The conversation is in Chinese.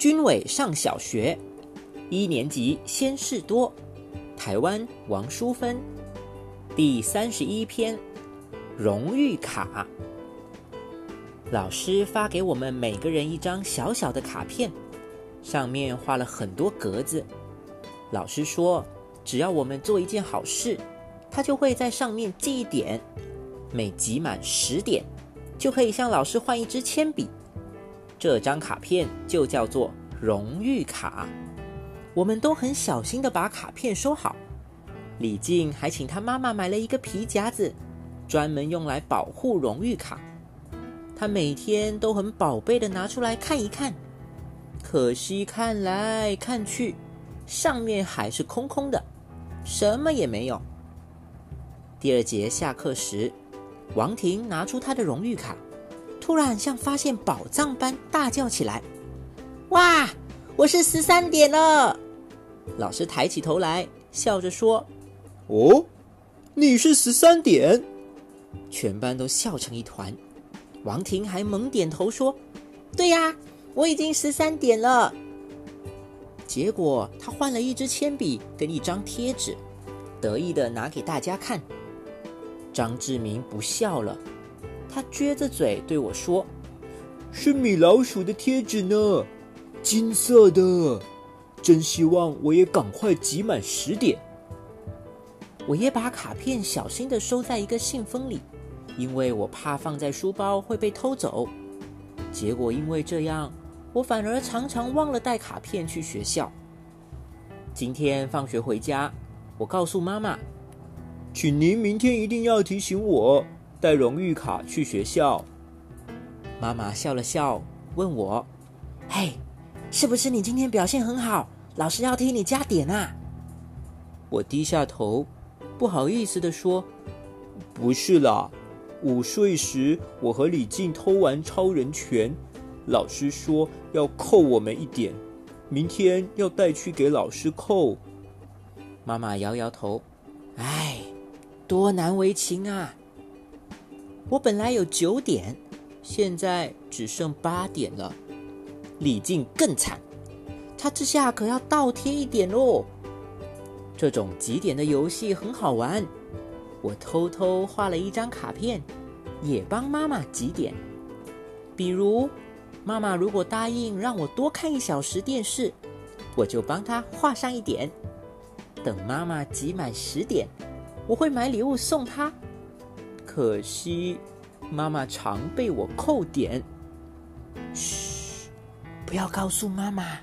军委上小学，一年级先事多，台湾王淑芬，第三十一篇，荣誉卡。老师发给我们每个人一张小小的卡片，上面画了很多格子。老师说，只要我们做一件好事，他就会在上面记一点，每集满十点，就可以向老师换一支铅笔。这张卡片就叫做荣誉卡。我们都很小心的把卡片收好。李静还请他妈妈买了一个皮夹子，专门用来保护荣誉卡。他每天都很宝贝的拿出来看一看，可惜看来看去，上面还是空空的，什么也没有。第二节下课时，王婷拿出她的荣誉卡，突然像发现宝藏般大叫起来：“哇，我是十三点了！”老师抬起头来，笑着说：“哦，你是十三点？”全班都笑成一团。王婷还猛点头说：“对呀，我已经十三点了。”结果他换了一支铅笔跟一张贴纸，得意的拿给大家看。张志明不笑了，他撅着嘴对我说：“是米老鼠的贴纸呢，金色的，真希望我也赶快集满十点。”我也把卡片小心的收在一个信封里。因为我怕放在书包会被偷走，结果因为这样，我反而常常忘了带卡片去学校。今天放学回家，我告诉妈妈：“请您明天一定要提醒我带荣誉卡去学校。”妈妈笑了笑，问我：“嘿，是不是你今天表现很好，老师要替你加点啊？”我低下头，不好意思的说：“不是啦。”午睡时，我和李静偷玩超人拳，老师说要扣我们一点，明天要带去给老师扣。妈妈摇摇头，唉，多难为情啊！我本来有九点，现在只剩八点了。李静更惨，他这下可要倒贴一点喽。这种几点的游戏很好玩。我偷偷画了一张卡片，也帮妈妈几点。比如，妈妈如果答应让我多看一小时电视，我就帮她画上一点。等妈妈集满十点，我会买礼物送她。可惜，妈妈常被我扣点。嘘，不要告诉妈妈，